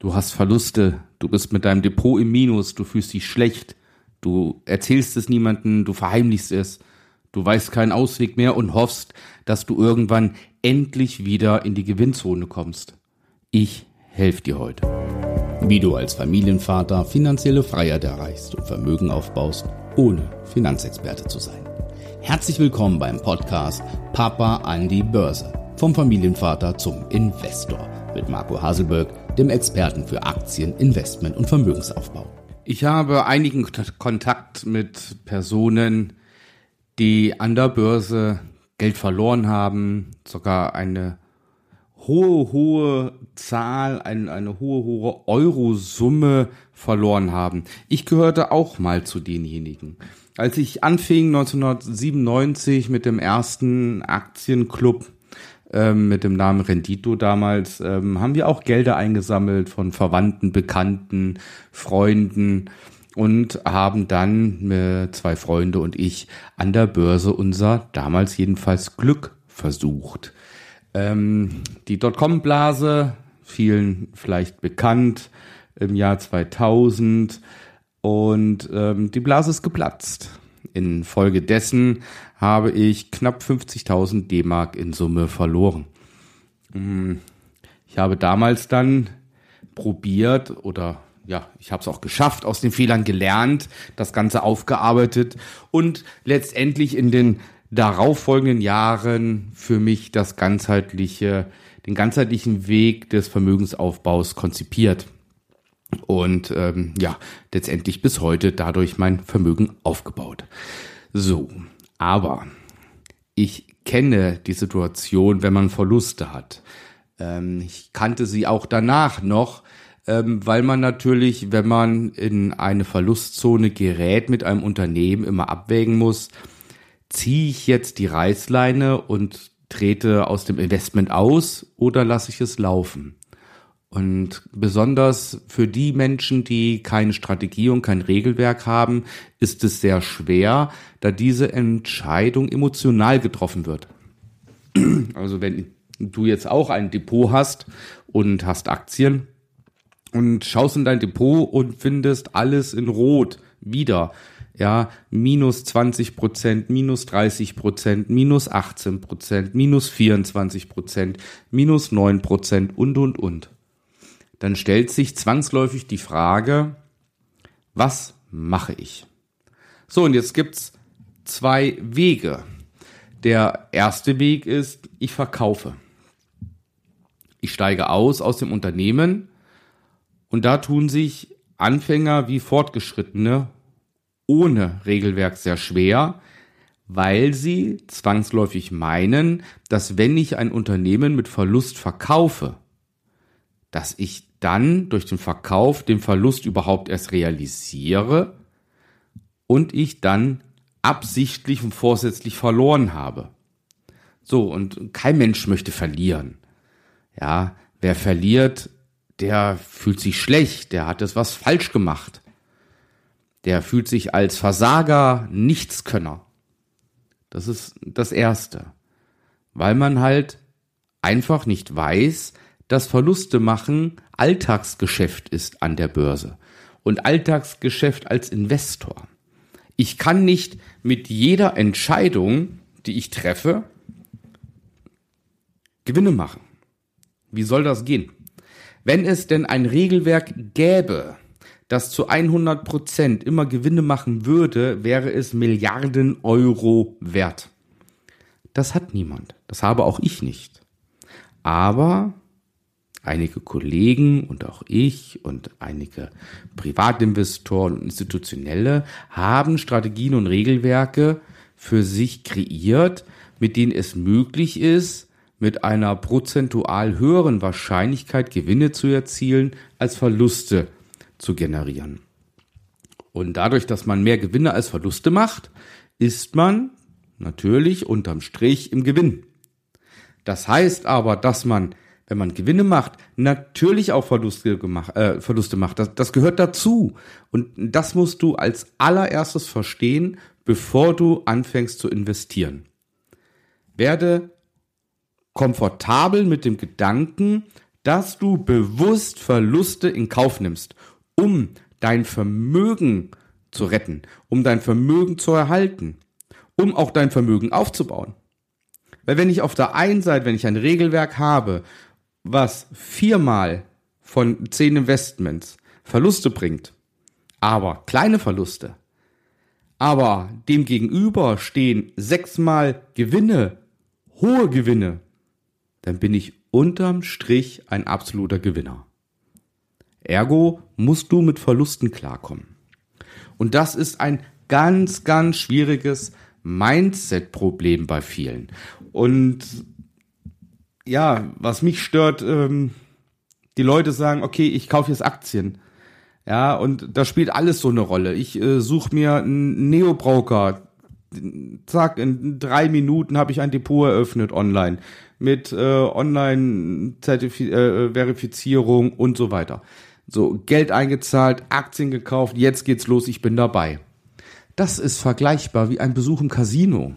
Du hast Verluste, du bist mit deinem Depot im Minus, du fühlst dich schlecht, du erzählst es niemandem, du verheimlichst es, du weißt keinen Ausweg mehr und hoffst, dass du irgendwann endlich wieder in die Gewinnzone kommst. Ich helfe dir heute. Wie du als Familienvater finanzielle Freiheit erreichst und Vermögen aufbaust, ohne Finanzexperte zu sein. Herzlich willkommen beim Podcast Papa an die Börse. Vom Familienvater zum Investor mit Marco Haselberg, dem Experten für Aktien, Investment und Vermögensaufbau. Ich habe einigen Kontakt mit Personen, die an der Börse Geld verloren haben, sogar eine hohe, hohe Zahl, eine, eine hohe, hohe Eurosumme verloren haben. Ich gehörte auch mal zu denjenigen. Als ich anfing 1997 mit dem ersten Aktienclub ähm, mit dem Namen Rendito damals, ähm, haben wir auch Gelder eingesammelt von Verwandten, Bekannten, Freunden und haben dann mit zwei Freunde und ich an der Börse unser damals jedenfalls Glück versucht. Ähm, die Dotcom-Blase, vielen vielleicht bekannt, im Jahr 2000 und ähm, die Blase ist geplatzt. Infolgedessen habe ich knapp 50.000 D-Mark in Summe verloren. Mm, ich habe damals dann probiert oder ja, ich habe es auch geschafft, aus den Fehlern gelernt, das Ganze aufgearbeitet und letztendlich in den darauffolgenden Jahren für mich das ganzheitliche, den ganzheitlichen Weg des Vermögensaufbaus konzipiert und ähm, ja, letztendlich bis heute dadurch mein Vermögen aufgebaut. So, aber ich kenne die Situation, wenn man Verluste hat. Ähm, ich kannte sie auch danach noch, ähm, weil man natürlich, wenn man in eine Verlustzone gerät mit einem Unternehmen, immer abwägen muss, ziehe ich jetzt die Reißleine und trete aus dem Investment aus oder lasse ich es laufen? Und besonders für die Menschen, die keine Strategie und kein Regelwerk haben, ist es sehr schwer, da diese Entscheidung emotional getroffen wird. Also wenn du jetzt auch ein Depot hast und hast Aktien und schaust in dein Depot und findest alles in Rot wieder, ja, minus 20 Prozent, minus 30 Prozent, minus 18 Prozent, minus 24 Prozent, minus 9 Prozent und, und, und dann stellt sich zwangsläufig die Frage, was mache ich? So, und jetzt gibt's zwei Wege. Der erste Weg ist, ich verkaufe. Ich steige aus aus dem Unternehmen und da tun sich Anfänger wie Fortgeschrittene ohne Regelwerk sehr schwer, weil sie zwangsläufig meinen, dass wenn ich ein Unternehmen mit Verlust verkaufe, dass ich dann durch den Verkauf den Verlust überhaupt erst realisiere und ich dann absichtlich und vorsätzlich verloren habe. So, und kein Mensch möchte verlieren. Ja, wer verliert, der fühlt sich schlecht, der hat es was falsch gemacht. Der fühlt sich als Versager, Nichtskönner. Das ist das Erste. Weil man halt einfach nicht weiß, dass Verluste machen Alltagsgeschäft ist an der Börse und Alltagsgeschäft als Investor. Ich kann nicht mit jeder Entscheidung, die ich treffe, Gewinne machen. Wie soll das gehen? Wenn es denn ein Regelwerk gäbe, das zu 100 Prozent immer Gewinne machen würde, wäre es Milliarden Euro wert. Das hat niemand. Das habe auch ich nicht. Aber einige Kollegen und auch ich und einige Privatinvestoren und Institutionelle haben Strategien und Regelwerke für sich kreiert, mit denen es möglich ist, mit einer prozentual höheren Wahrscheinlichkeit Gewinne zu erzielen, als Verluste zu generieren. Und dadurch, dass man mehr Gewinne als Verluste macht, ist man natürlich unterm Strich im Gewinn. Das heißt aber, dass man wenn man Gewinne macht, natürlich auch Verluste, gemacht, äh, Verluste macht. Das, das gehört dazu. Und das musst du als allererstes verstehen, bevor du anfängst zu investieren. Werde komfortabel mit dem Gedanken, dass du bewusst Verluste in Kauf nimmst, um dein Vermögen zu retten, um dein Vermögen zu erhalten, um auch dein Vermögen aufzubauen. Weil wenn ich auf der einen Seite, wenn ich ein Regelwerk habe, was viermal von zehn Investments Verluste bringt, aber kleine Verluste, aber dem gegenüber stehen sechsmal Gewinne, hohe Gewinne, dann bin ich unterm Strich ein absoluter Gewinner. Ergo musst du mit Verlusten klarkommen. Und das ist ein ganz, ganz schwieriges Mindset-Problem bei vielen. Und ja, was mich stört, ähm, die Leute sagen, okay, ich kaufe jetzt Aktien. Ja, und da spielt alles so eine Rolle. Ich äh, suche mir einen Neo-Broker. Zack, in drei Minuten habe ich ein Depot eröffnet online mit äh, Online-Verifizierung äh, und so weiter. So, Geld eingezahlt, Aktien gekauft, jetzt geht's los, ich bin dabei. Das ist vergleichbar wie ein Besuch im Casino.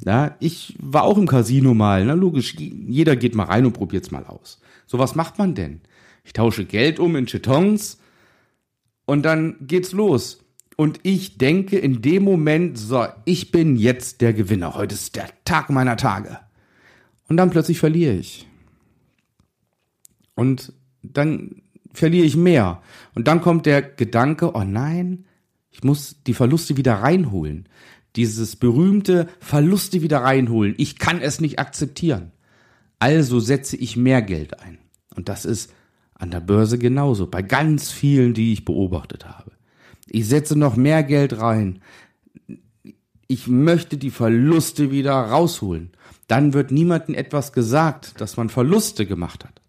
Ja, ich war auch im Casino mal, na logisch, jeder geht mal rein und probiert's mal aus. So, was macht man denn? Ich tausche Geld um in Chetons und dann geht's los. Und ich denke in dem Moment, so, ich bin jetzt der Gewinner. Heute ist der Tag meiner Tage. Und dann plötzlich verliere ich. Und dann verliere ich mehr. Und dann kommt der Gedanke, oh nein, ich muss die Verluste wieder reinholen. Dieses berühmte Verluste wieder reinholen. Ich kann es nicht akzeptieren. Also setze ich mehr Geld ein. Und das ist an der Börse genauso, bei ganz vielen, die ich beobachtet habe. Ich setze noch mehr Geld rein. Ich möchte die Verluste wieder rausholen. Dann wird niemandem etwas gesagt, dass man Verluste gemacht hat.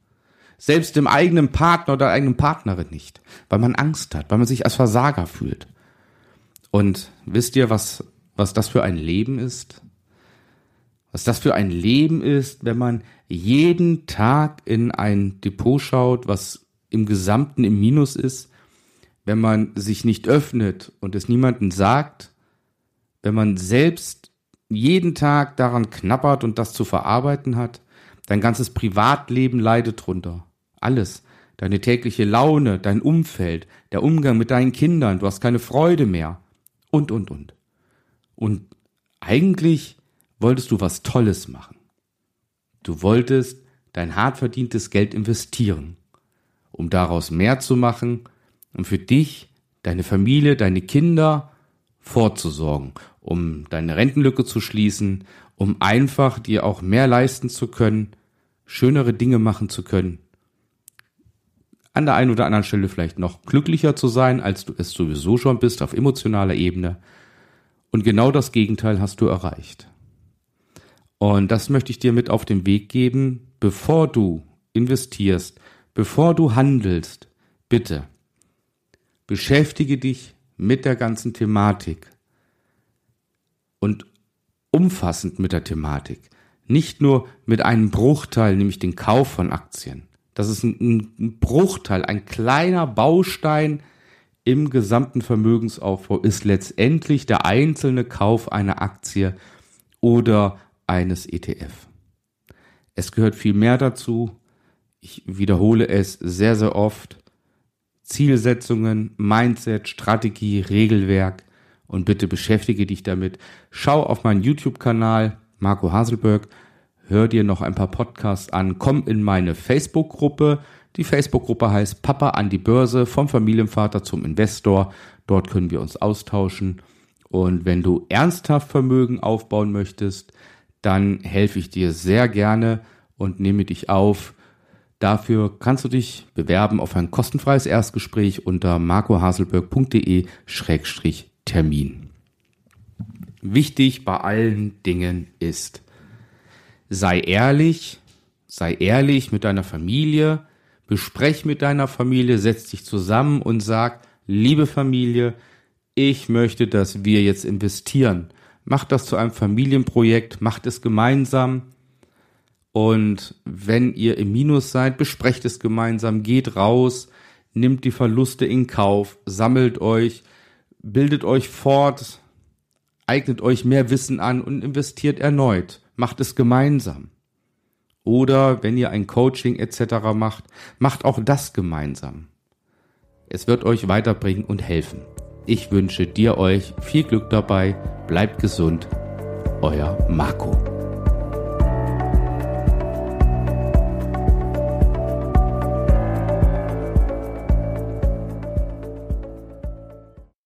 Selbst dem eigenen Partner oder eigenen Partnerin nicht, weil man Angst hat, weil man sich als Versager fühlt. Und wisst ihr, was, was das für ein Leben ist? Was das für ein Leben ist, wenn man jeden Tag in ein Depot schaut, was im Gesamten im Minus ist, wenn man sich nicht öffnet und es niemandem sagt, wenn man selbst jeden Tag daran knappert und das zu verarbeiten hat, dein ganzes Privatleben leidet drunter. Alles. Deine tägliche Laune, dein Umfeld, der Umgang mit deinen Kindern, du hast keine Freude mehr. Und, und, und. Und eigentlich wolltest du was Tolles machen. Du wolltest dein hart verdientes Geld investieren, um daraus mehr zu machen und für dich, deine Familie, deine Kinder vorzusorgen, um deine Rentenlücke zu schließen, um einfach dir auch mehr leisten zu können, schönere Dinge machen zu können, an der einen oder anderen Stelle vielleicht noch glücklicher zu sein, als du es sowieso schon bist auf emotionaler Ebene. Und genau das Gegenteil hast du erreicht. Und das möchte ich dir mit auf den Weg geben, bevor du investierst, bevor du handelst, bitte beschäftige dich mit der ganzen Thematik und umfassend mit der Thematik. Nicht nur mit einem Bruchteil, nämlich den Kauf von Aktien. Das ist ein, ein Bruchteil, ein kleiner Baustein im gesamten Vermögensaufbau ist letztendlich der einzelne Kauf einer Aktie oder eines ETF. Es gehört viel mehr dazu. Ich wiederhole es sehr, sehr oft. Zielsetzungen, Mindset, Strategie, Regelwerk und bitte beschäftige dich damit. Schau auf meinen YouTube-Kanal Marco Haselberg, hör dir noch ein paar Podcasts an, komm in meine Facebook-Gruppe. Die Facebook-Gruppe heißt Papa an die Börse vom Familienvater zum Investor. Dort können wir uns austauschen. Und wenn du ernsthaft Vermögen aufbauen möchtest, dann helfe ich dir sehr gerne und nehme dich auf. Dafür kannst du dich bewerben auf ein kostenfreies Erstgespräch unter marcohaselberg.de-termin. Wichtig bei allen Dingen ist, sei ehrlich, sei ehrlich mit deiner Familie, besprech mit deiner Familie, setz dich zusammen und sag, liebe Familie, ich möchte, dass wir jetzt investieren macht das zu einem Familienprojekt, macht es gemeinsam. Und wenn ihr im Minus seid, besprecht es gemeinsam, geht raus, nimmt die Verluste in Kauf, sammelt euch, bildet euch fort, eignet euch mehr Wissen an und investiert erneut. Macht es gemeinsam. Oder wenn ihr ein Coaching etc. macht, macht auch das gemeinsam. Es wird euch weiterbringen und helfen. Ich wünsche dir euch viel Glück dabei, bleibt gesund, euer Marco.